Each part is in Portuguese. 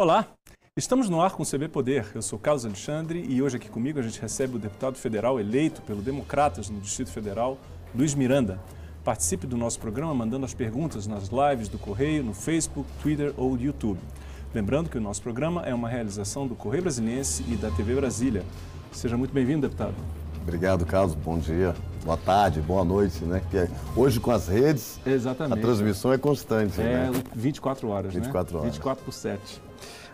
Olá, estamos no ar com o CB Poder. Eu sou Carlos Alexandre e hoje aqui comigo a gente recebe o deputado federal eleito pelo Democratas no Distrito Federal, Luiz Miranda. Participe do nosso programa mandando as perguntas nas lives do Correio, no Facebook, Twitter ou YouTube. Lembrando que o nosso programa é uma realização do Correio Brasiliense e da TV Brasília. Seja muito bem-vindo, deputado. Obrigado, Carlos. Bom dia, boa tarde, boa noite, né? Porque hoje com as redes, Exatamente. a transmissão é constante, É né? 24 horas, 24 né? horas. 24 por 7.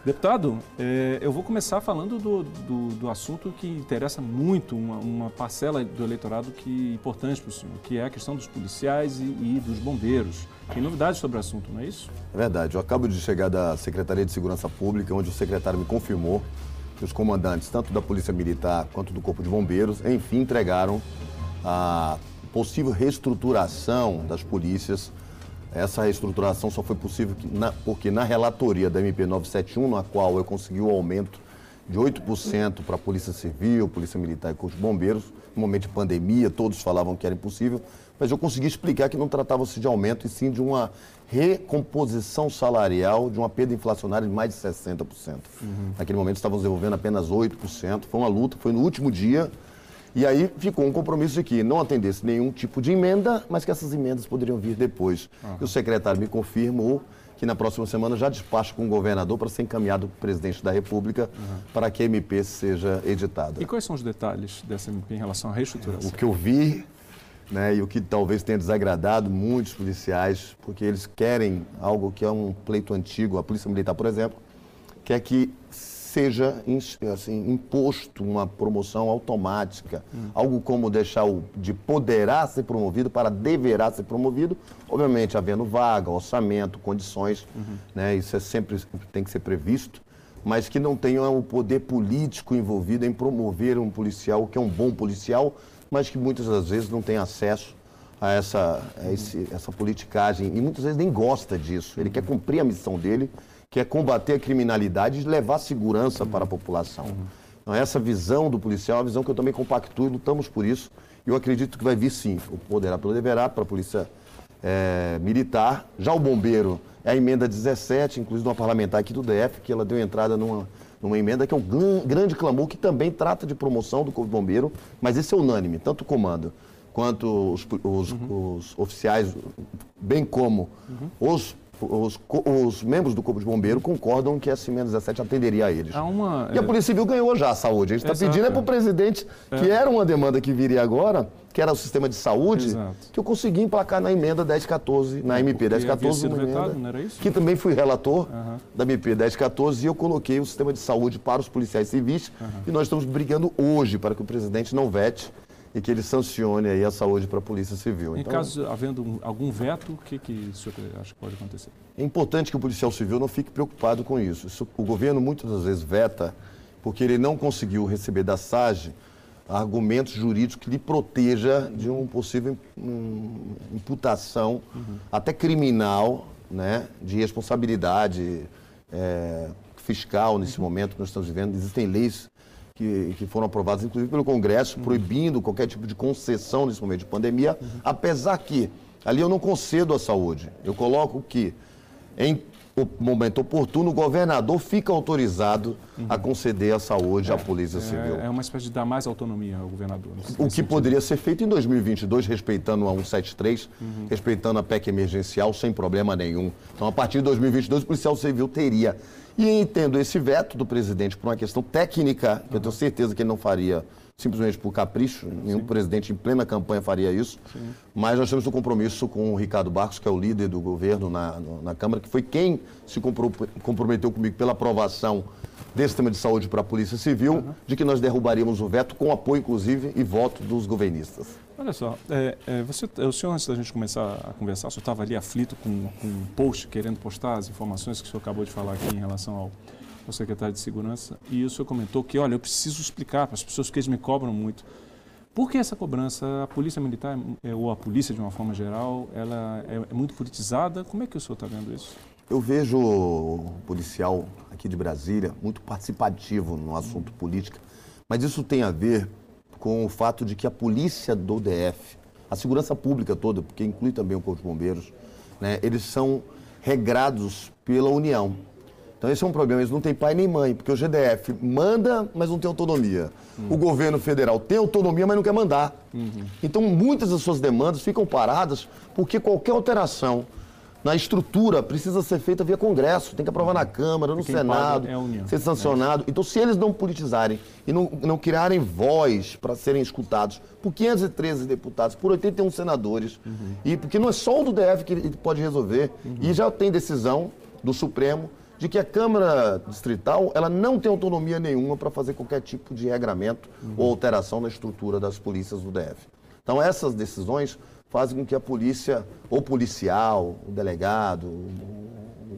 Deputado, eh, eu vou começar falando do, do, do assunto que interessa muito uma, uma parcela do eleitorado que é importante para o senhor, que é a questão dos policiais e, e dos bombeiros. Tem novidades sobre o assunto, não é isso? É verdade. Eu acabo de chegar da Secretaria de Segurança Pública, onde o secretário me confirmou que os comandantes, tanto da Polícia Militar quanto do Corpo de Bombeiros, enfim, entregaram a possível reestruturação das polícias. Essa reestruturação só foi possível na- porque na relatoria da MP 971, na qual eu consegui o aumento de 8% para a Polícia Civil, Polícia Militar e Corpo de Bombeiros, no momento de pandemia, todos falavam que era impossível, mas eu consegui explicar que não tratava-se de aumento, e sim de uma recomposição salarial de uma perda inflacionária de mais de 60%. Naquele momento estávamos desenvolvendo apenas 8%, foi uma luta, foi no último dia, e aí ficou um compromisso de que não atendesse nenhum tipo de emenda, mas que essas emendas poderiam vir depois. E o secretário me confirmou que na próxima semana já despacha com o governador para ser encaminhado para o presidente da República para que a MP seja editada. E quais são os detalhes dessa MP em relação à reestruturação? O que eu vi, né, e o que talvez tenha desagradado muitos policiais, porque eles querem algo que é um pleito antigo, a Polícia Militar, por exemplo, quer que seja assim, imposto uma promoção automática, algo como deixar o de poderá ser promovido para deverá ser promovido, obviamente havendo vaga, orçamento, condições, né, isso é sempre tem que ser previsto mas que não tenha o poder político envolvido em promover um policial que é um bom policial, mas que muitas das vezes não tem acesso a essa, a esse- essa politicagem e muitas vezes nem gosta disso. Ele quer cumprir a missão dele, que é combater a criminalidade e levar segurança para a população. Então, essa visão do policial é uma visão que eu também compactuo e lutamos por isso. E eu acredito que vai vir sim, o poderá pelo deverá para a polícia é, militar. Já o bombeiro é a emenda 17, inclusive uma parlamentar aqui do DF, que ela deu entrada numa, numa emenda que é um gran- grande clamor, que também trata de promoção do Corpo de Bombeiro, mas esse é unânime, tanto o comando quanto os, os- os oficiais, bem como os, os, os membros do Corpo de Bombeiro concordam que essa emenda 17 atenderia a eles. Uma... E a Polícia Civil ganhou já a saúde. A gente está pedindo é é. para o presidente, que era uma demanda que viria agora, que era o sistema de saúde, Exato. que eu consegui emplacar na emenda 1014, na MP porque havia 1014, sido uma vetado, emenda, não era isso? que também fui relator Aham. da MP 1014 e eu coloquei o sistema de saúde para os policiais civis e nós estamos brigando hoje para que o presidente não vete e que ele sancione aí a saúde para a Polícia Civil. Em Então, caso havendo um- algum veto, o que, que o senhor acha que pode acontecer? É importante que o policial civil não fique preocupado com isso. Isso- o governo muitas das vezes veta porque ele não conseguiu receber da SAGE argumentos jurídicos que lhe proteja de um possível imputação, até criminal, né, de responsabilidade é, fiscal nesse momento que nós estamos vivendo. Existem leis que, que foram aprovadas, inclusive pelo Congresso, proibindo qualquer tipo de concessão nesse momento de pandemia, apesar que ali eu não concedo a saúde. Eu coloco que, em o momento oportuno, o governador fica autorizado a conceder a saúde à Polícia Civil. É, é uma espécie de dar mais autonomia ao governador. O que sentido. poderia ser feito em 2022, respeitando a 173, respeitando a PEC emergencial, sem problema nenhum. Então, a partir de 2022, o policial civil teria. E entendo esse veto do presidente por uma questão técnica, que eu tenho certeza que ele não faria simplesmente por capricho, nenhum presidente em plena campanha faria isso. Mas nós temos um compromisso com o Ricardo Barcos, que é o líder do governo na, na Câmara, que foi quem se compro- comprometeu comigo pela aprovação desse tema de saúde para a Polícia Civil, de que nós derrubaríamos o veto, com apoio, inclusive, e voto dos governistas. Olha só, é, é, você, o senhor, antes da gente começar a conversar, o senhor estava ali aflito com, com um post, querendo postar as informações que o senhor acabou de falar aqui em relação ao, ao secretário de Segurança, e o senhor comentou que, olha, eu preciso explicar para as pessoas que eles me cobram muito. Por que essa cobrança? A polícia militar, é, ou a polícia de uma forma geral, ela é, é muito politizada? Como é que o senhor está vendo isso? Eu vejo o policial aqui de Brasília muito participativo no assunto política, mas isso tem a ver com o fato de que a polícia do DF, a segurança pública toda, porque inclui também o Corpo de Bombeiros, né, eles são regrados pela União. Então, esse é um problema, eles não têm pai nem mãe, porque o GDF manda, mas não tem autonomia. Uhum. O governo federal tem autonomia, mas não quer mandar. Uhum. Então muitas das suas demandas ficam paradas porque qualquer alteração na estrutura precisa ser feita via Congresso, tem que aprovar na Câmara, no Senado, é ser sancionado. É. Então, se eles não politizarem e não, não criarem voz para serem escutados por 513 deputados, por 81 senadores, uhum. e porque não é só o do DF que pode resolver, uhum. e já tem decisão do Supremo de que a Câmara Distrital ela não tem autonomia nenhuma para fazer qualquer tipo de regramento uhum. ou alteração na estrutura das polícias do DF. Então, essas decisões fazem com que a polícia, ou policial, o delegado,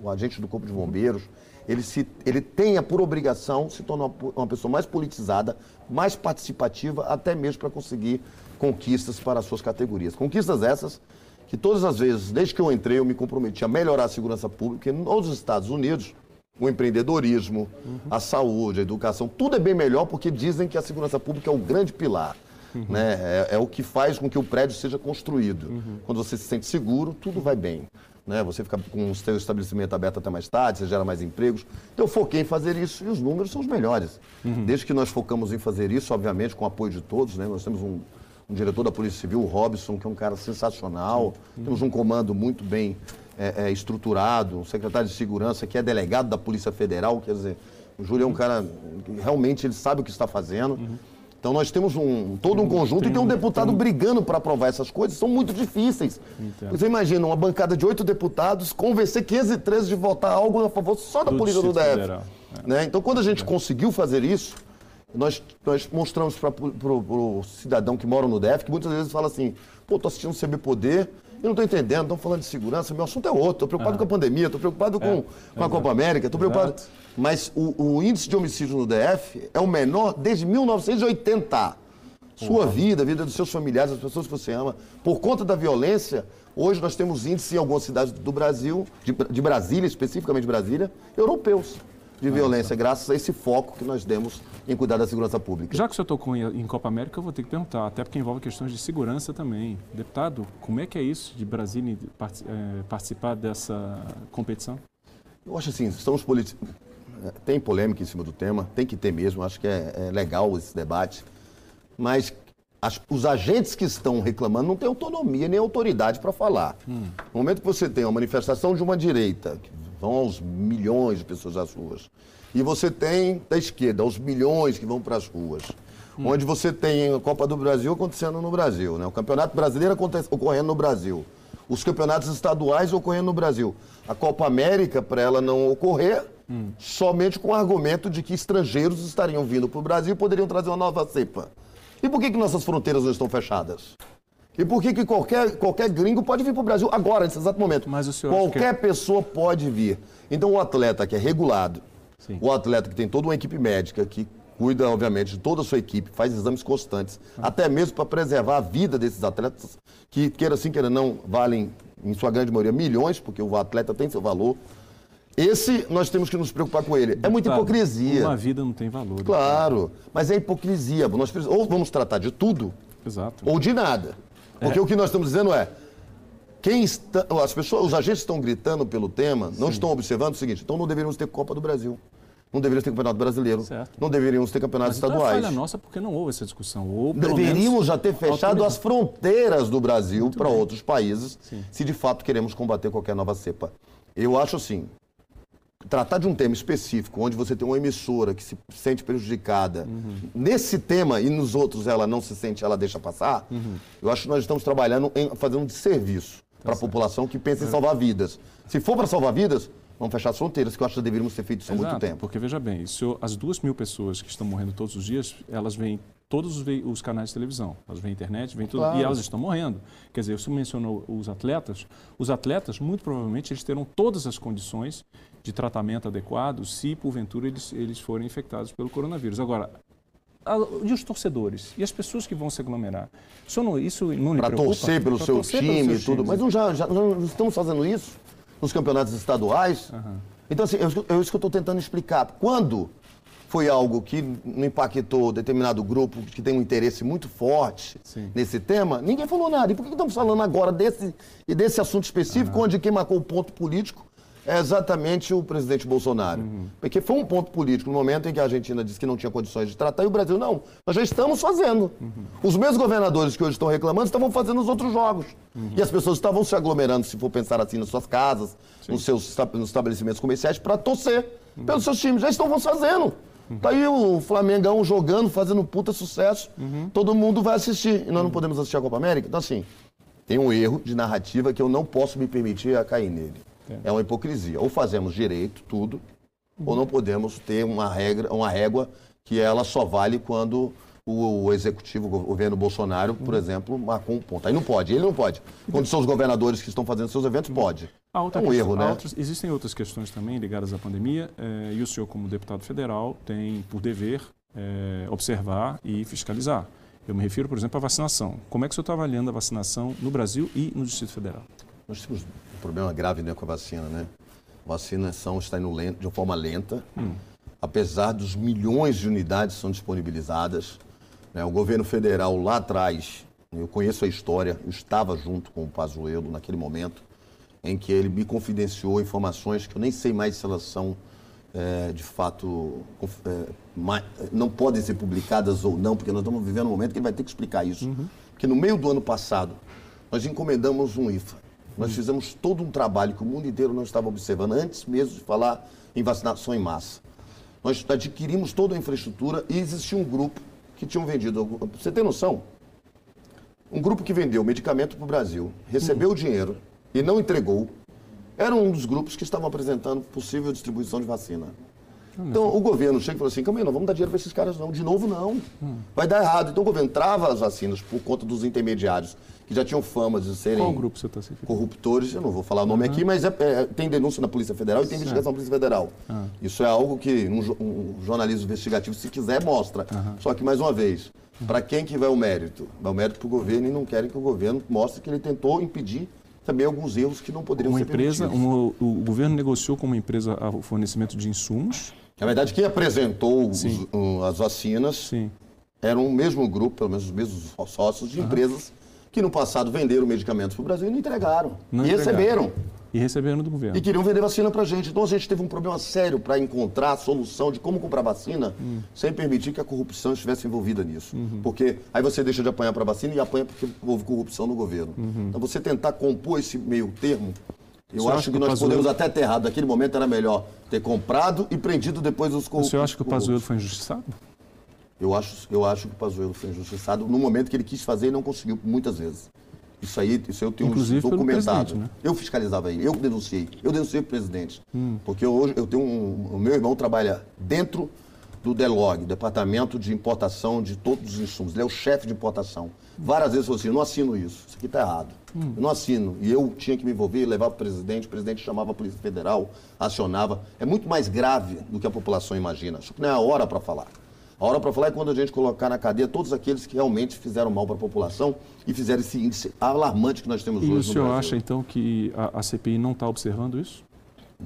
o, agente do Corpo de Bombeiros, ele, se, ele tenha por obrigação se tornar uma pessoa mais politizada, mais participativa, até mesmo para conseguir conquistas para as suas categorias. Conquistas essas que todas as vezes, desde que eu entrei, eu me comprometi a melhorar a segurança pública, porque nos Estados Unidos, o empreendedorismo, uhum. a saúde, a educação, tudo é bem melhor porque dizem que a segurança pública é o grande pilar. Uhum. Né? É, é, o que faz com que o prédio seja construído. Uhum. Quando você se sente seguro, tudo vai bem. Né? Você fica com o seu estabelecimento aberto até mais tarde, você gera mais empregos. Então eu foquei em fazer isso e os números são os melhores. Uhum. Desde que nós focamos em fazer isso, obviamente, com o apoio de todos, né? nós temos um, um diretor da Polícia Civil, o Robson, que é um cara sensacional. Uhum. Temos um comando muito bem é, é, estruturado, um secretário de segurança que é delegado da Polícia Federal, quer dizer, o Júlio é um cara que realmente ele sabe o que está fazendo. Uhum. Então nós temos um, todo um conjunto tem, e tem um deputado tem... brigando para aprovar essas coisas, são muito difíceis. Entendo. Você imagina uma bancada de oito deputados convencer 513 de votar algo a favor só da polícia do DF. É. Né? Então quando a gente é. conseguiu fazer isso, nós, nós mostramos para o cidadão que mora no DF, que muitas vezes fala assim, pô, tô assistindo o CB Poder, eu não estou entendendo, estão falando de segurança, meu assunto é outro. Estou preocupado ah. com a pandemia, estou preocupado com, é, com a Copa América, estou preocupado. Mas o, o, índice de homicídio no DF é o menor desde 1980. Sua uhum. vida, a vida dos seus familiares, das pessoas que você ama, por conta da violência, hoje nós temos índices em algumas cidades do Brasil, de, de Brasília, especificamente Brasília, europeus de violência, graças a esse foco que nós demos em cuidar da segurança pública. Já que o senhor tocou em, Copa América, eu vou ter que perguntar, até porque envolve questões de segurança também. Deputado, como é que é isso de Brasília é, participar dessa competição? Eu acho assim, estamos políticos. É, tem polêmica em cima do tema, tem que ter mesmo, acho que é, é legal esse debate. Mas as, os agentes que estão reclamando não têm autonomia nem autoridade para falar. Hum. No momento que você tem uma manifestação de uma direita, vão aos milhões de pessoas às ruas, e você tem da esquerda, os milhões que vão para as ruas. Hum. Onde você tem a Copa do Brasil acontecendo no Brasil, né? o Campeonato Brasileiro ocorrendo no Brasil. Os campeonatos estaduais ocorrendo no Brasil. A Copa América, para ela não ocorrer, hum. somente com o argumento de que estrangeiros estariam vindo para o Brasil e poderiam trazer uma nova cepa. E por que, que nossas fronteiras não estão fechadas? E por que, que qualquer, qualquer gringo pode vir para o Brasil agora, nesse exato momento? Mas o senhor qualquer que... pessoa pode vir. Então, o atleta que é regulado, Sim. o atleta que tem toda uma equipe médica, que cuida, obviamente, de toda a sua equipe, faz exames constantes, ah. até mesmo para preservar a vida desses atletas, que, queira assim, queira não, valem, em sua grande maioria, milhões, porque o atleta tem seu valor. Esse nós temos que nos preocupar com ele. É muita hipocrisia. Uma vida não tem valor. Claro, mas é hipocrisia. Nós ou vamos tratar de tudo, Exato. ou de nada. Porque é. o que nós estamos dizendo é, quem está, as pessoas, os agentes estão gritando pelo tema, não Sim. estão observando o seguinte, então não deveríamos ter Copa do Brasil. Não deveríamos ter campeonato brasileiro. Certo. Não deveríamos ter campeonatos Mas estaduais. Então é nossa porque não houve essa discussão. Ou, deveríamos já ter fechado as fronteiras do Brasil para outros países, Sim. se de fato queremos combater qualquer nova cepa. Eu acho assim, tratar de um tema específico, onde você tem uma emissora que se sente prejudicada, uhum. nesse tema e nos outros ela não se sente, ela deixa passar, uhum. eu acho que nós estamos trabalhando em fazer um desserviço tá para a população que pensa em salvar vidas. Se for para salvar vidas, vamos fechar as fronteiras, que eu acho que deveríamos ter feito isso há muito tempo. Porque veja bem, isso, as duas mil pessoas que estão morrendo todos os dias, elas vêm todos os, os, canais de televisão. Elas vêm internet, vêm tudo, claro. e elas estão morrendo. Quer dizer, você mencionou os atletas. Os atletas, muito provavelmente, eles terão todas as condições de tratamento adequado se, porventura, eles, eles forem infectados pelo coronavírus. Agora, e os torcedores? E as pessoas que vão se aglomerar? Isso não, isso não Para torcer pelo pra seu torcer time e tudo. Mas não, já, já não estamos fazendo isso nos campeonatos estaduais? Uhum. Então, assim, é isso que eu estou tentando explicar. Quando foi algo que não impactou determinado grupo que tem um interesse muito forte Sim. nesse tema, ninguém falou nada. E por que estamos falando agora desse, desse assunto específico, uhum. onde quem marcou o ponto político é exatamente o presidente Bolsonaro. Uhum. Porque foi um ponto político no momento em que a Argentina disse que não tinha condições de tratar e o Brasil não. Nós já estamos fazendo. Uhum. Os mesmos governadores que hoje estão reclamando estavam fazendo os outros jogos. Uhum. E as pessoas estavam se aglomerando, se for pensar assim, nas suas casas, nos seus nos estabelecimentos comerciais, para torcer pelos seus times. Já estão fazendo. Tá aí o Flamengão jogando, fazendo puta sucesso. Todo mundo vai assistir. E nós não podemos assistir a Copa América? Então, assim, tem um erro de narrativa que eu não posso me permitir a cair nele. É, uma hipocrisia. Ou fazemos direito, tudo, uhum. ou não podemos ter uma regra, uma régua que ela só vale quando o, executivo, o governo Bolsonaro, por uhum. exemplo, marcou um ponto. Aí não pode, ele não pode. Quando são os governadores que estão fazendo seus eventos, pode. é um questão, erro, né? Outros, existem outras questões também ligadas à pandemia, é, e o senhor, como deputado federal, tem por dever é, observar e fiscalizar. Eu me refiro, por exemplo, à vacinação. Como é que o senhor está avaliando a vacinação no Brasil e no Distrito Federal? Nós temos problema grave né, com a vacina, né? A vacinação está indo lento, de forma lenta, hum. apesar dos milhões de unidades que são disponibilizadas. Né? O governo federal lá atrás, eu conheço a história, eu estava junto com o Pazuello naquele momento, em que ele me confidenciou informações que eu nem sei mais se elas são é, de fato é, não podem ser publicadas ou não, porque nós estamos vivendo um momento que ele vai ter que explicar isso. Uhum. Porque no meio do ano passado, nós encomendamos um IFA. Nós fizemos todo um trabalho que o mundo inteiro não estava observando, antes mesmo de falar em vacinação em massa. Nós adquirimos toda a infraestrutura e existia um grupo que tinham vendido. Você tem noção? Um grupo que vendeu medicamento para o Brasil, recebeu o uhum. dinheiro e não entregou, era um dos grupos que estavam apresentando possível distribuição de vacina. Então o governo chega e fala assim: calma aí, não vamos dar dinheiro para esses caras, não. De novo, não. Hum. Vai dar errado. Então o governo trava as vacinas por conta dos intermediários, que já tinham fama de serem Qual grupo você está corruptores. Eu não vou falar o nome uhum. aqui, mas é, é, tem denúncia na Polícia Federal e tem investigação na Polícia Federal. Ah. Isso é algo que um, um, jornalismo investigativo, se quiser, mostra. Uhum. Só que, mais uma vez, para quem que vai o mérito? Vai o mérito para o governo e não querem que o governo mostre que ele tentou impedir também alguns erros que não poderiam uma ser empresa, um, o governo negociou com uma empresa o fornecimento de insumos na verdade, quem apresentou os, as vacinas Sim. era um mesmo grupo, pelo menos os mesmos sócios de uhum. empresas que no passado venderam medicamentos para o Brasil e não entregaram. Não e entregaram. receberam. E receberam do governo. E queriam vender vacina para a gente. Então a gente teve um problema sério para encontrar a solução de como comprar vacina hum. sem permitir que a corrupção estivesse envolvida nisso. Uhum. Porque aí você deixa de apanhar para a vacina e apanha porque houve corrupção no governo. Uhum. Então você tentar compor esse meio termo eu acho que, que nós podemos até ter errado. Naquele momento era melhor ter comprado e prendido depois os corruptos. O senhor acha que o Pazuello foi injustiçado? Eu acho, eu acho que o Pazuello foi injustiçado no momento que ele quis fazer e não conseguiu muitas vezes. Isso aí, isso eu tenho Inclusive documentado. Né? Eu fiscalizava ele, eu denunciei, eu denunciei o presidente. Hum. Porque hoje eu tenho um, o meu irmão trabalha dentro do DELOG, Departamento de Importação de todos os insumos. Ele é o chefe de importação. Várias vezes falou assim, eu não assino isso, isso aqui está errado. Hum. Eu não assino. E eu tinha que me envolver, levar para o presidente, o presidente chamava a Polícia Federal, acionava. É muito mais grave do que a população imagina. Acho que não é a hora para falar. A hora para falar é quando a gente colocar na cadeia todos aqueles que realmente fizeram mal para a população e fizeram esse índice alarmante que nós temos e hoje. E o senhor acha, então, que a, a CPI não está observando isso?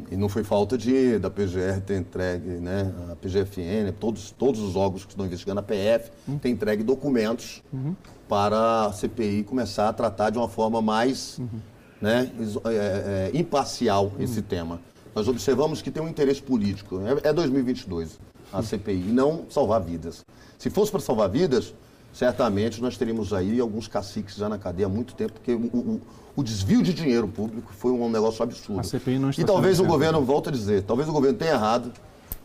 E não foi falta de da PGR ter entregue, né? A PGFN, todos, todos os órgãos que estão investigando, a PF, uhum. tem entregue documentos uhum. para a CPI começar a tratar de uma forma mais uhum. né, é, é, imparcial esse uhum. tema. Nós observamos que tem um interesse político. É, é 2022 a. CPI, e não salvar vidas. Se fosse para salvar vidas, certamente nós teríamos aí alguns caciques já na cadeia há muito tempo, porque o, o, o desvio de dinheiro público foi um negócio absurdo. A CPI não está e talvez o governo, volto a dizer, talvez o governo tenha errado,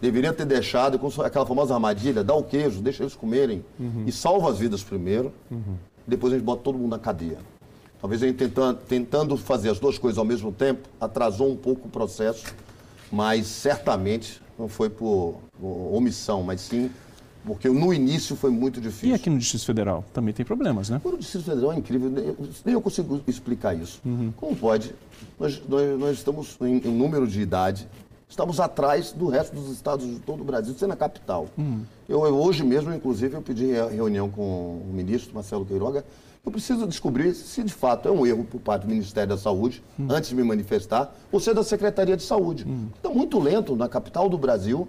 deveria ter deixado, com aquela famosa armadilha, dá o queijo, deixa eles comerem uhum. e salva as vidas primeiro, uhum. depois a gente bota todo mundo na cadeia. Talvez a gente tentando, tentando fazer as duas coisas ao mesmo tempo, atrasou um pouco o processo, mas certamente não foi por, omissão, mas sim porque no início foi muito difícil. E aqui no Distrito Federal também tem problemas, né? O Distrito Federal é incrível, nem eu consigo explicar isso. Uhum. Como pode? Nós, nós, nós estamos em, em, número de idade, estamos atrás do resto dos estados de todo o Brasil, sendo a capital. Uhum. Eu, eu, hoje mesmo, inclusive, eu pedi reunião com o ministro Marcelo Queiroga. Eu preciso descobrir se de fato é um erro por parte do Ministério da Saúde, uhum. antes de me manifestar, ou se é da Secretaria de Saúde. Está muito lento na capital do Brasil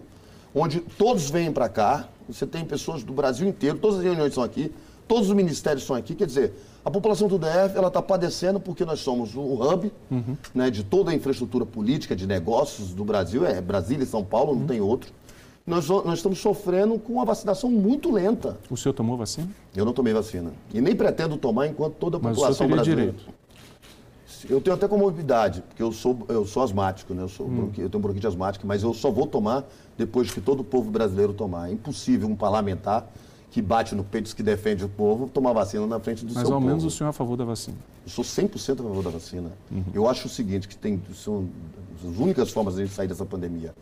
onde todos vêm para cá, você tem pessoas do Brasil inteiro, todas as reuniões são aqui, Todos os ministérios estão aqui, quer dizer, a população do DF ela está padecendo porque nós somos o hub uhum. né, de toda a infraestrutura política, de negócios do Brasil, é Brasília e São Paulo, não uhum. tem outro. Nós, nós estamos sofrendo com uma vacinação muito lenta. O senhor tomou vacina? Eu não tomei vacina. E nem pretendo tomar enquanto toda a Mas população brasileira. Direito. Eu tenho até comorbidade, porque eu sou, eu sou asmático, né? Eu, sou hum. eu tenho bronquite asmática, mas eu só vou tomar depois que todo o povo brasileiro tomar. É impossível um parlamentar que bate no peito, que defende o povo, tomar vacina na frente do Mas seu ao povo. menos o senhor é a favor da vacina. Eu sou 100% a favor da vacina. Uhum. Eu acho o seguinte, que tem, são as únicas formas de a gente sair dessa pandemia.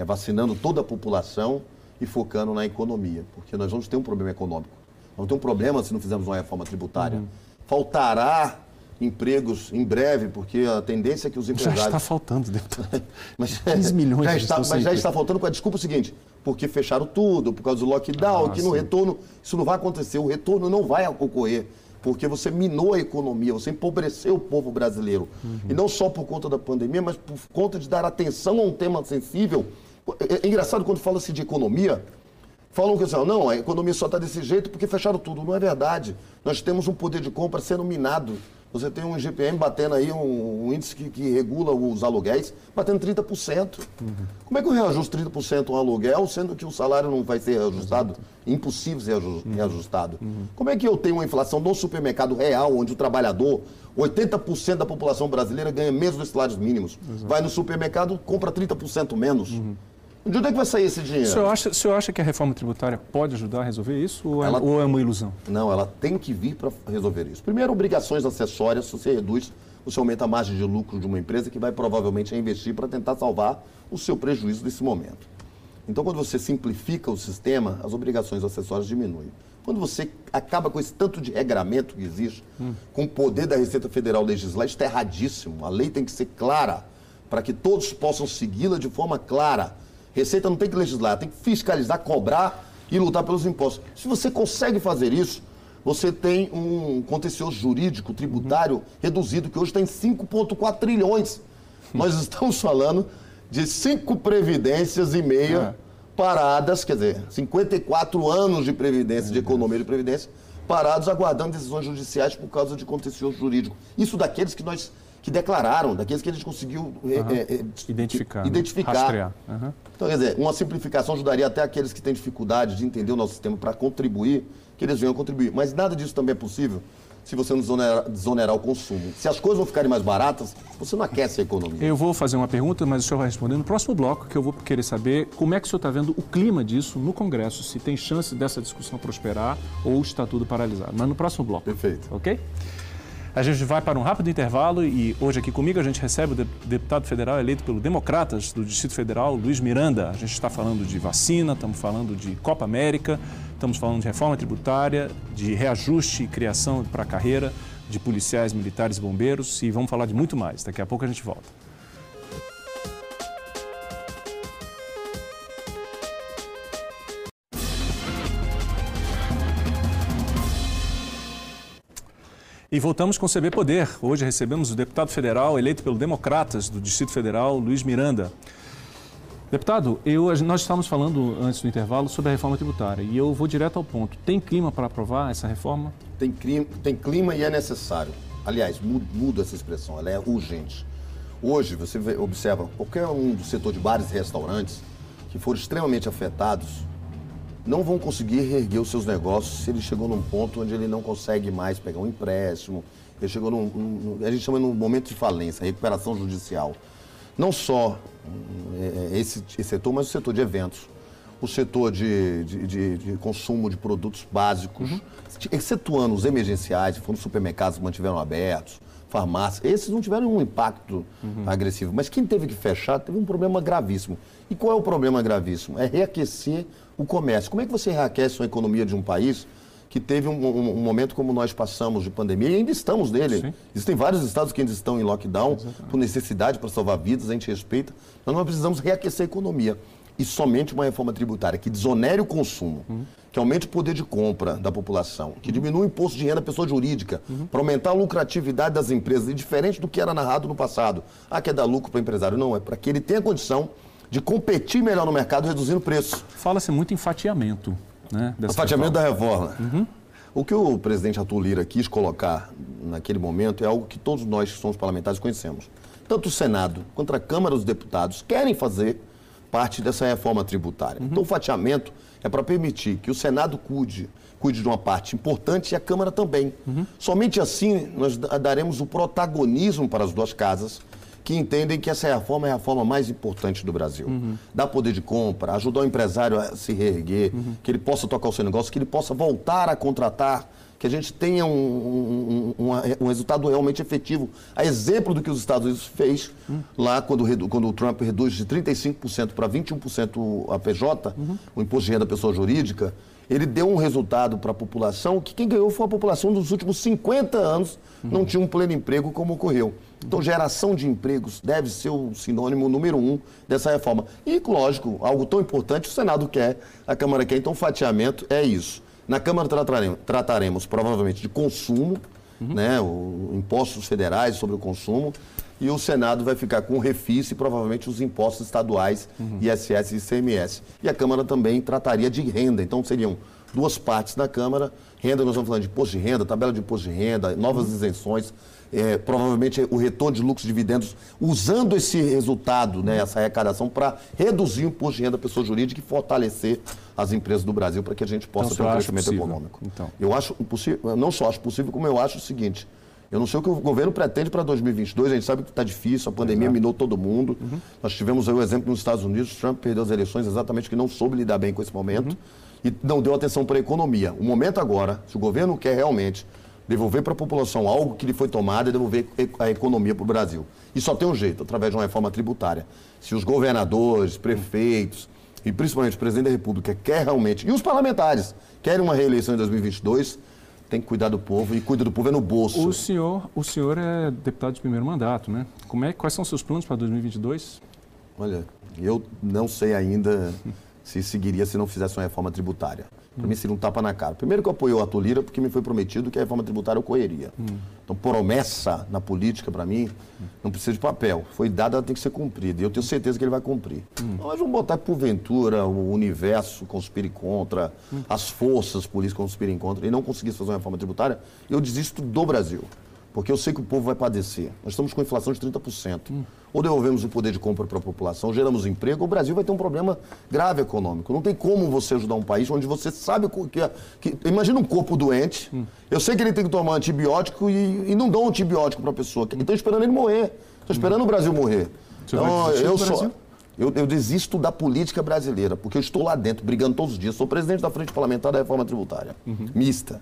É vacinando toda a população e focando na economia. Porque nós vamos ter um problema econômico. Vamos ter um problema se não fizermos uma reforma tributária. Uhum. Faltará empregos em breve, porque a tendência é que os empresários... Já está faltando, deputado. mas, 15 milhões já está, Mas já está faltando com a desculpa seguinte, porque fecharam tudo, por causa do lockdown, ah, que no sim. retorno, isso não vai acontecer, o retorno não vai ocorrer, porque você minou a economia, você empobreceu o povo brasileiro. Uhum. E não só por conta da pandemia, mas por conta de dar atenção a um tema sensível. É, é engraçado quando fala-se de economia, falam que assim, não, a economia só está desse jeito porque fecharam tudo. Não é verdade. Nós temos um poder de compra sendo minado você tem um GPM batendo aí, um, um índice que, que, regula os aluguéis, batendo 30%. Uhum. Como é que eu reajusto 30% um aluguel, sendo que o salário não vai ser reajustado? Impossível ser uhum. reajustado. Uhum. Como é que eu tenho uma inflação no supermercado real, onde o trabalhador, 80% da população brasileira ganha menos dos salários mínimos? Vai no supermercado, compra 30% menos. De onde é que vai sair esse dinheiro? O senhor acha, o senhor acha que a reforma tributária pode ajudar a resolver isso ou, é, ela, ou é uma ilusão? Não, ela tem que vir para resolver isso. Primeiro, obrigações acessórias, se você reduz, você aumenta a margem de lucro de uma empresa que vai provavelmente investir para tentar salvar o seu prejuízo nesse momento. Então, quando você simplifica o sistema, as obrigações acessórias diminuem. Quando você acaba com esse tanto de regramento que existe, hum. com o poder da Receita Federal legislar, isso está erradíssimo. A lei tem que ser clara, para que todos possam segui-la de forma clara Receita não tem que legislar, tem que fiscalizar, cobrar e lutar pelos impostos. Se você consegue fazer isso, você tem um contencioso jurídico, tributário uhum. reduzido, que hoje está em 5,4 trilhões. Nós estamos falando de cinco previdências e meia é. paradas, quer dizer, 54 anos de previdência, de economia de previdência, parados aguardando decisões judiciais por causa de contencioso jurídico. Isso daqueles que nós que declararam, daqueles que a gente conseguiu uhum. é, identificar. identificar. Rastrear. Uhum. Então, quer dizer, uma simplificação ajudaria até aqueles que têm dificuldade de entender o nosso sistema para contribuir, que eles venham contribuir. Mas nada disso também é possível se você não desonerar, desonerar, o consumo. Se as coisas vão ficarem mais baratas, você não aquece a economia. Eu vou fazer uma pergunta, mas o senhor vai responder no próximo bloco, que eu vou querer saber como é que o senhor está vendo o clima disso no Congresso, se tem chance dessa discussão prosperar ou está tudo paralisado. Mas no próximo bloco. Perfeito. Ok? A gente vai para um rápido intervalo e hoje aqui comigo a gente recebe o deputado federal eleito pelo Democratas do Distrito Federal, Luiz Miranda. A gente está falando de vacina, estamos falando de Copa América, estamos falando de reforma tributária, de reajuste e criação para a carreira de policiais, militares e bombeiros e vamos falar de muito mais. Daqui a pouco a gente volta. E voltamos com o CB Poder. Hoje recebemos o deputado federal eleito pelo Democratas do Distrito Federal, Luiz Miranda. Deputado, eu, nós estávamos falando antes do intervalo sobre a reforma tributária e eu vou direto ao ponto. Tem clima para aprovar essa reforma? Tem clima, tem clima e é necessário. Aliás, mudo essa expressão, ela é urgente. Hoje, você observa qualquer um do setor de bares e restaurantes que foram extremamente afetados não vão conseguir reerguer os seus negócios se ele chegou num ponto onde ele não consegue mais pegar um empréstimo. Ele chegou num, num a gente chama num momento de falência, recuperação judicial. Não só é, esse, esse setor, mas o setor de eventos, o setor de, de, de, de consumo de produtos básicos, uhum. excetuando os emergenciais, foram supermercados que mantiveram abertos, farmácias, esses não tiveram um impacto uhum. agressivo. Mas quem teve que fechar teve um problema gravíssimo. E qual é o problema gravíssimo? É reaquecer o comércio. Como é que você reaquece a economia de um país que teve um, um, um, momento como nós passamos de pandemia e ainda estamos nele. Sim. Existem vários estados que ainda estão em lockdown Exatamente. por necessidade para salvar vidas, a gente respeita. Nós não precisamos reaquecer a economia. E somente uma reforma tributária que desonere o consumo, uhum. Que aumente o poder de compra da população, que diminua o imposto de renda à pessoa jurídica, uhum. para aumentar a lucratividade das empresas, e diferente do que era narrado no passado. Ah, quer dar lucro para o empresário? Não, é para que ele tenha condição de competir melhor no mercado reduzindo o preço. Fala-se muito em fatiamento. Né, o fatiamento da reforma. Uhum. O que o presidente Arthur Lira quis colocar naquele momento é algo que todos nós que somos parlamentares conhecemos. Tanto o Senado quanto a Câmara dos Deputados querem fazer parte dessa reforma tributária. Uhum. Então, o fatiamento é para permitir que o Senado cuide, cuide de uma parte importante e a Câmara também. Uhum. Somente assim nós daremos o protagonismo para as duas casas que entendem que essa reforma é a reforma mais importante do Brasil. Uhum. Dar poder de compra, ajudar o empresário a se reerguer, uhum. que ele possa tocar o seu negócio, que ele possa voltar a contratar, que a gente tenha um, um, um, um resultado realmente efetivo. A exemplo do que os Estados Unidos fez uhum. lá quando, quando o Trump reduz de 35% para 21% a PJ, uhum. o imposto de renda da pessoa jurídica, ele deu um resultado para a população que quem ganhou foi a população dos últimos 50 anos, uhum. não tinha um pleno emprego como ocorreu. Então, geração de empregos deve ser o sinônimo número um dessa reforma. E, lógico, algo tão importante o Senado quer, a Câmara quer, então, fatiamento é isso. Na Câmara trataremos, trataremos provavelmente de consumo, uhum. né, o, impostos federais sobre o consumo, e o Senado vai ficar com o refis e provavelmente os impostos estaduais, uhum. ISS e ICMS. E a Câmara também trataria de renda, então seriam duas partes na Câmara. Renda, nós vamos falando de imposto de renda, tabela de imposto de renda, novas isenções é, provavelmente o retorno de lucros e dividendos, usando esse resultado, né, essa arrecadação, para reduzir o imposto de renda da pessoa jurídica e fortalecer as empresas do Brasil para que a gente possa então, ter um crescimento possível. econômico. Então. Eu acho possível, não só acho possível, como eu acho o seguinte. Eu não sei o que o governo pretende para 2022, a gente sabe que está difícil, a pandemia Exato. minou todo mundo. Uhum. Nós tivemos aí o exemplo nos Estados Unidos, Trump perdeu as eleições exatamente porque não soube lidar bem com esse momento uhum. E não deu atenção para a economia. O momento agora, se o governo quer realmente devolver para a população algo que lhe foi tomado e devolver a economia para o Brasil. E só tem um jeito, através de uma reforma tributária. Se os governadores, prefeitos e principalmente o presidente da República quer realmente, e os parlamentares querem uma reeleição em 2022, tem que cuidar do povo e cuida do povo é no bolso. O senhor, o senhor é deputado de primeiro mandato, né? Como é, quais são os seus planos para 2022? Olha, eu não sei ainda se seguiria se não fizesse uma reforma tributária. Para mim seria um tapa na cara. Primeiro que eu apoio o Arthur porque me foi prometido que a reforma tributária ocorreria. Hum. Então, promessa na política, para mim, não precisa de papel. Foi dada, ela tem que ser cumprida. E eu tenho certeza que ele vai cumprir. Hum. Nós vamos botar porventura o universo conspire contra, hum. as forças políticas conspirem contra, e não conseguisse fazer uma reforma tributária, eu desisto do Brasil porque eu sei que o povo vai padecer. Nós estamos com inflação de 30%. Hum. Ou devolvemos o poder de compra para a população, geramos emprego, o Brasil vai ter um problema grave econômico. Não tem como você ajudar um país onde você sabe que. que imagina um corpo doente, hum. eu sei que ele tem que tomar antibiótico e, e não dou um antibiótico para a pessoa. Estão esperando ele morrer. Estou esperando hum. o Brasil morrer. Você então, eu sou. Eu, eu, desisto da política brasileira, porque eu estou lá dentro, brigando todos os dias. Sou presidente da Frente Parlamentar da Reforma Tributária, uhum. mista.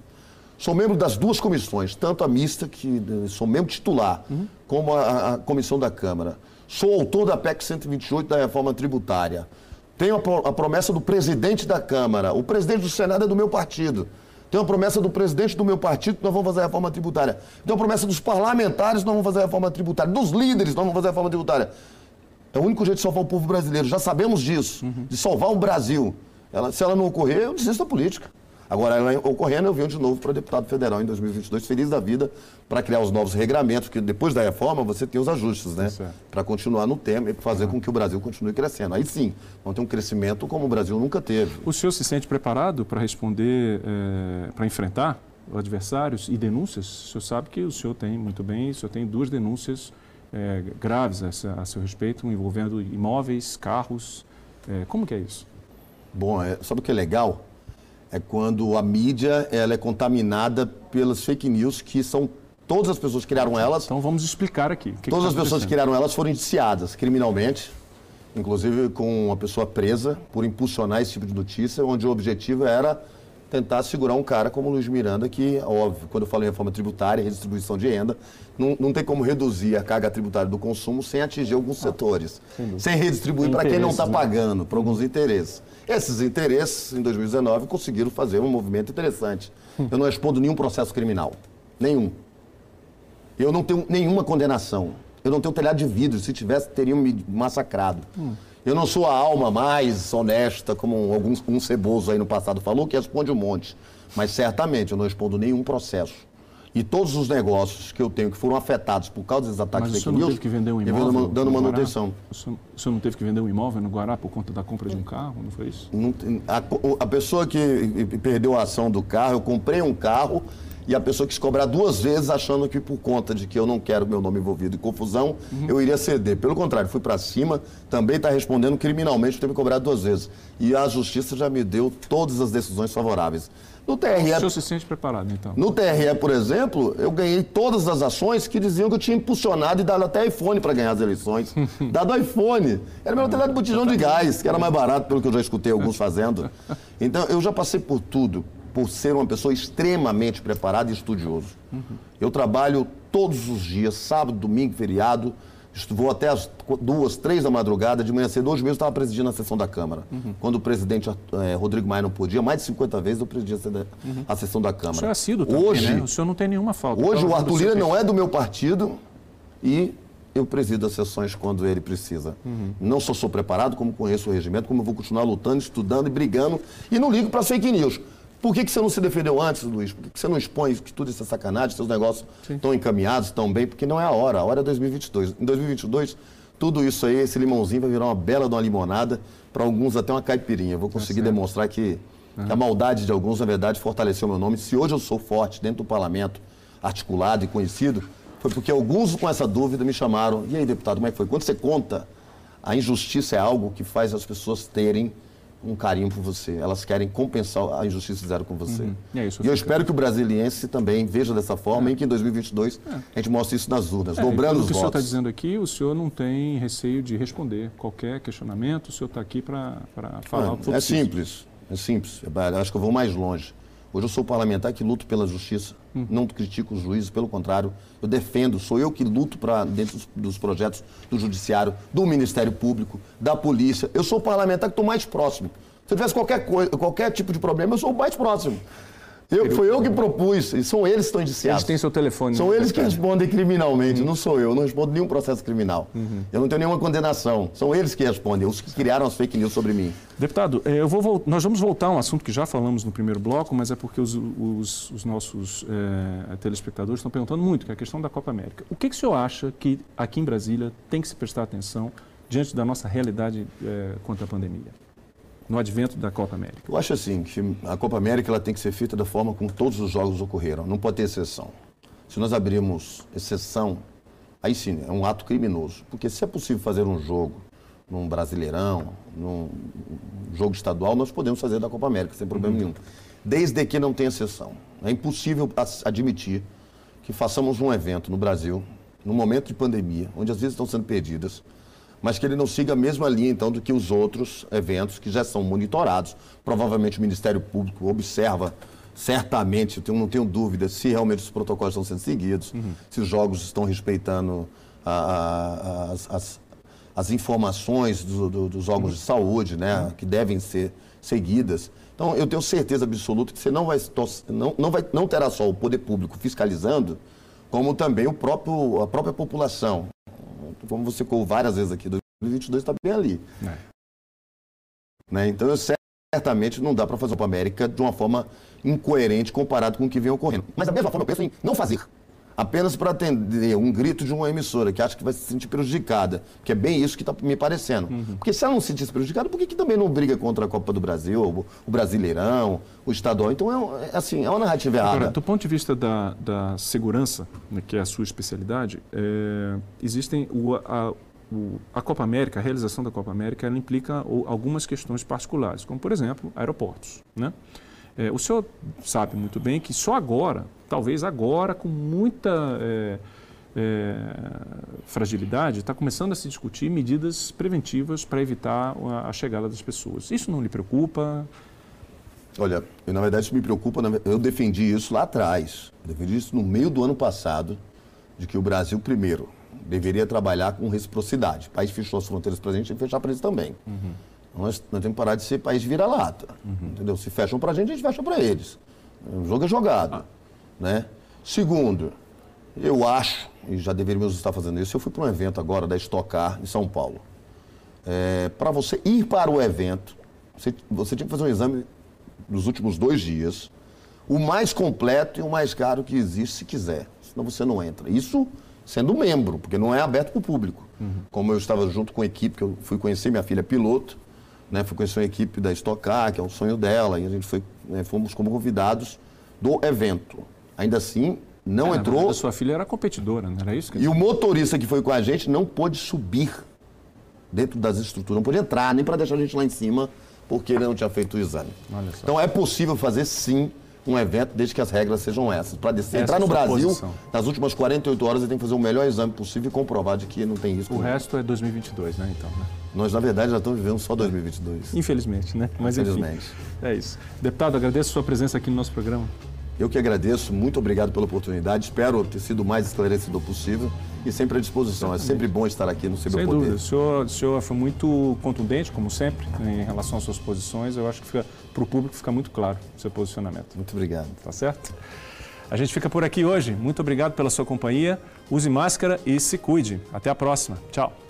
Sou membro das duas comissões, tanto a mista, que eh, sou membro titular, uhum. como a, a, comissão da Câmara. Sou autor da PEC 128 da reforma tributária. Tenho a, a promessa do presidente da Câmara. O presidente do Senado é do meu partido. Tenho a promessa do presidente do meu partido que nós vamos fazer a reforma tributária. Tenho a promessa dos parlamentares que nós vamos fazer a reforma tributária. Dos líderes nós vamos fazer a reforma tributária. É o único jeito de salvar o povo brasileiro. Já sabemos disso. Uhum. De salvar o Brasil. Ela, se ela não ocorrer, eu desisto da política. Agora, ela ocorrendo, eu venho de novo para deputado federal em 2022, feliz da vida, para criar os novos regramentos, porque depois da reforma você tem os ajustes, né? Para continuar no tema e fazer uhum. com que o Brasil continue crescendo. Aí sim, vamos ter um crescimento como o Brasil nunca teve. O senhor se sente preparado para responder, é, para enfrentar adversários e denúncias? O senhor sabe que o senhor tem, muito bem, o senhor tem duas denúncias é, graves a, a, seu respeito, envolvendo imóveis, carros. É, como que é isso? Bom, é, sabe o que é legal? É quando a mídia ela é contaminada pelas fake news que são todas as pessoas que criaram elas. Então vamos explicar aqui. Que todas que tá as pessoas que criaram elas foram indiciadas criminalmente, inclusive com uma pessoa presa por impulsionar esse tipo de notícia, onde o objetivo era tentar segurar um cara como o Luiz Miranda, que, óbvio, quando eu falo em reforma tributária, redistribuição de renda, não, não tem como reduzir a carga tributária do consumo sem atingir alguns ah, setores, sem, sem redistribuir para quem não está né? pagando, para alguns interesses. Esses interesses, em 2019, conseguiram fazer um movimento interessante. Hum. Eu não respondo nenhum processo criminal, nenhum. Eu não tenho nenhuma condenação. Eu não tenho telhado de vidro. Se tivesse, teriam me massacrado. Hum. Eu não sou a alma mais honesta, como alguns, um ceboso aí no passado falou, que responde um monte. Mas certamente eu não respondo nenhum processo. E todos os negócios que eu tenho que foram afetados por causa desses ataques Mas senhor não teve que vender um imóvel? dando manutenção. O senhor, o senhor não teve que vender um imóvel no Guará por conta da compra de um carro? Não foi isso? Não a, a pessoa que perdeu a ação do carro, eu comprei um carro e a pessoa quis cobrar duas vezes achando que por conta de que eu não quero meu nome envolvido em confusão, eu iria ceder. Pelo contrário, fui para cima, também está respondendo criminalmente por ter me cobrado duas vezes. E a justiça já me deu todas as decisões favoráveis. No O TRE, senhor se sente preparado, então? no TRE, por exemplo, eu ganhei todas as ações que diziam que eu tinha impulsionado e dado até iPhone para ganhar as eleições. dado iPhone. Era melhor ter dado botijão de gás, que era mais barato, pelo que eu já escutei alguns fazendo. Então, eu já passei por tudo, por ser uma pessoa extremamente preparada e estudioso. Eu trabalho todos os dias, sábado, domingo, feriado. Vou até as duas, três da madrugada, de manhã cedo. Hoje mesmo estava presidindo a sessão da Câmara. Quando o presidente eh, Rodrigo Maia não podia, mais de 50 vezes eu presidi a sede- a sessão da Câmara. O senhor é assíduo também, Hoje, né? O senhor não tem nenhuma falta. Hoje o Arthur Lira não é do meu partido e eu presido as sessões quando ele precisa. Não só sou preparado, como conheço o regimento, como eu vou continuar lutando, estudando e brigando e não ligo para fake news. Por que, que você não se defendeu antes, Luiz? Por que, que você não expõe que tudo isso é sacanagem, seus negócios estão encaminhados, estão bem? Porque não é a hora, a hora é 2022. Em 2022, tudo isso aí, esse limãozinho vai virar uma bela de uma limonada, para alguns até uma caipirinha. Eu vou conseguir demonstrar que, que a maldade de alguns, na verdade, fortaleceu meu nome. Se hoje eu sou forte dentro do parlamento, articulado e conhecido, foi porque alguns com essa dúvida me chamaram. E aí, deputado, como é que foi? Quando você conta, a injustiça é algo que faz as pessoas terem um carinho por você. Elas querem compensar a injustiça que fizeram com você. E é isso, E eu espero que o brasiliense também veja dessa forma e que em 2022 a gente mostre isso nas urnas, É, dobrando os que o senhor está votos. dizendo aqui, o senhor não tem receio de responder qualquer questionamento, o senhor está aqui para falar o que for é simples, é simples. Eu acho que eu vou mais longe. Hoje eu sou parlamentar que luto pela justiça, Hum. não critico os juízes, pelo contrário, eu defendo, sou eu que luto para dentro dos, dos projetos do Judiciário, do Ministério Público, da Polícia. Eu sou o parlamentar que estou mais próximo. Se eu tivesse qualquer, coisa, qualquer tipo de problema, eu sou o mais próximo. Eu, foi eu que propus, e são eles que estão indiciados. Eles têm seu telefone. São né, eles que respondem criminalmente, não sou eu. Não respondo nenhum processo criminal. Uhum. Eu não tenho nenhuma condenação. São eles que respondem, os que criaram as fake news sobre mim. Deputado, eh, eu vou nós vamos voltar a um assunto que já falamos no primeiro bloco, mas é porque os, os- os nossos eh, telespectadores estão perguntando muito, que é a questão da Copa América. O que, que o senhor acha que aqui em Brasília tem que se prestar atenção diante da nossa realidade quanto à pandemia? No advento da Copa América. Eu acho assim, que a Copa América ela tem que ser feita da forma como todos os jogos ocorreram. Não pode ter exceção. Se nós abrirmos exceção, aí sim, é um ato criminoso. Porque se é possível fazer um jogo num Brasileirão, num jogo estadual, nós podemos fazer da Copa América, sem problema nenhum. Desde que não tenha exceção. É impossível admitir que façamos um evento no Brasil, num momento de pandemia, onde as vidas estão sendo perdidas, mas que ele não siga a mesma linha, então, do que os outros eventos que já são monitorados. Provavelmente o Ministério Público observa certamente, eu não tenho dúvida, se realmente os protocolos estão sendo seguidos, se os jogos estão respeitando a- a- as, as- as informações do- do- dos órgãos de saúde, né, que devem ser seguidas. Então, eu tenho certeza absoluta que você não vai, não, não vai, não terá só o poder público fiscalizando, como também o próprio, a própria população. Como você colocou várias vezes aqui, 2022 está bem ali. É. Né? Então, eu certamente não dá para fazer a Copa América de uma forma incoerente comparado com o que vem ocorrendo. Mas da mesma forma, eu penso em não fazer. Apenas para atender um grito de uma emissora que acha que vai se sentir prejudicada. Que é bem isso que está me parecendo. Porque se ela não se sentisse prejudicada, por que, que também não briga contra a Copa do Brasil, o, Brasileirão, o Estadual? Então, é, é assim, é uma narrativa errada. Agora, do ponto de vista da, da segurança, né, que é a sua especialidade, é, existem o, a, o- a Copa América, a realização da Copa América, ela implica o- algumas questões particulares, como por exemplo aeroportos. Né? É, o senhor sabe muito bem que só agora, talvez agora, com muita é, é, fragilidade, está começando a se discutir medidas preventivas para evitar a, a chegada das pessoas. Isso não lhe preocupa? Olha, eu, na verdade isso me preocupa. Eu defendi isso lá atrás. Eu defendi isso no meio do ano passado, de que o Brasil, primeiro, deveria trabalhar com reciprocidade. O país fechou as fronteiras para a gente, tem que fechar para eles também. Nós, nós temos que parar de ser país vira-lata. Entendeu? Se fecham para a gente, a gente fecha para eles. O jogo é jogado. Né? Segundo, eu acho, e já deveríamos estar fazendo isso, eu fui para um evento agora da Stock Car em São Paulo. para você ir para o evento, você, você tinha que fazer um exame nos últimos dois dias, o mais completo e o mais caro que existe, se quiser. Senão você não entra. Isso sendo membro, porque não é aberto para o público. Uhum. Como eu estava junto com a equipe, que eu fui conhecer minha filha piloto, né, fui conhecer a equipe da Stock Car, que é o sonho dela, e a gente foi, né, fomos como convidados do evento. Ainda assim, não é, entrou. A sua filha era competidora, não era isso? Que... E o motorista que foi com a gente não pôde subir dentro das estruturas, não pôde entrar nem para deixar a gente lá em cima, porque ele não tinha feito o exame. Então é possível fazer sim um evento desde que as regras sejam essas. Para entrar é no Brasil, posição. nas últimas 48 horas, ele tem que fazer o melhor exame possível e comprovar de que não tem risco. O resto é 2022, né, então, né? Nós, na verdade, já estamos vivendo só 2022. Infelizmente, né? Mas Infelizmente. Enfim, é isso. Deputado, agradeço a sua presença aqui no nosso programa. Eu que agradeço, muito obrigado pela oportunidade. Espero ter sido o mais esclarecedor possível e sempre à disposição. É sempre bom estar aqui no CB Sem dúvida. O senhor, o senhor foi muito contundente, como sempre, em relação às suas posições. Eu acho que para o público fica muito claro o seu posicionamento. Muito obrigado. Tá certo? A gente fica por aqui hoje. Muito obrigado pela sua companhia. Use máscara e se cuide. Até a próxima. Tchau.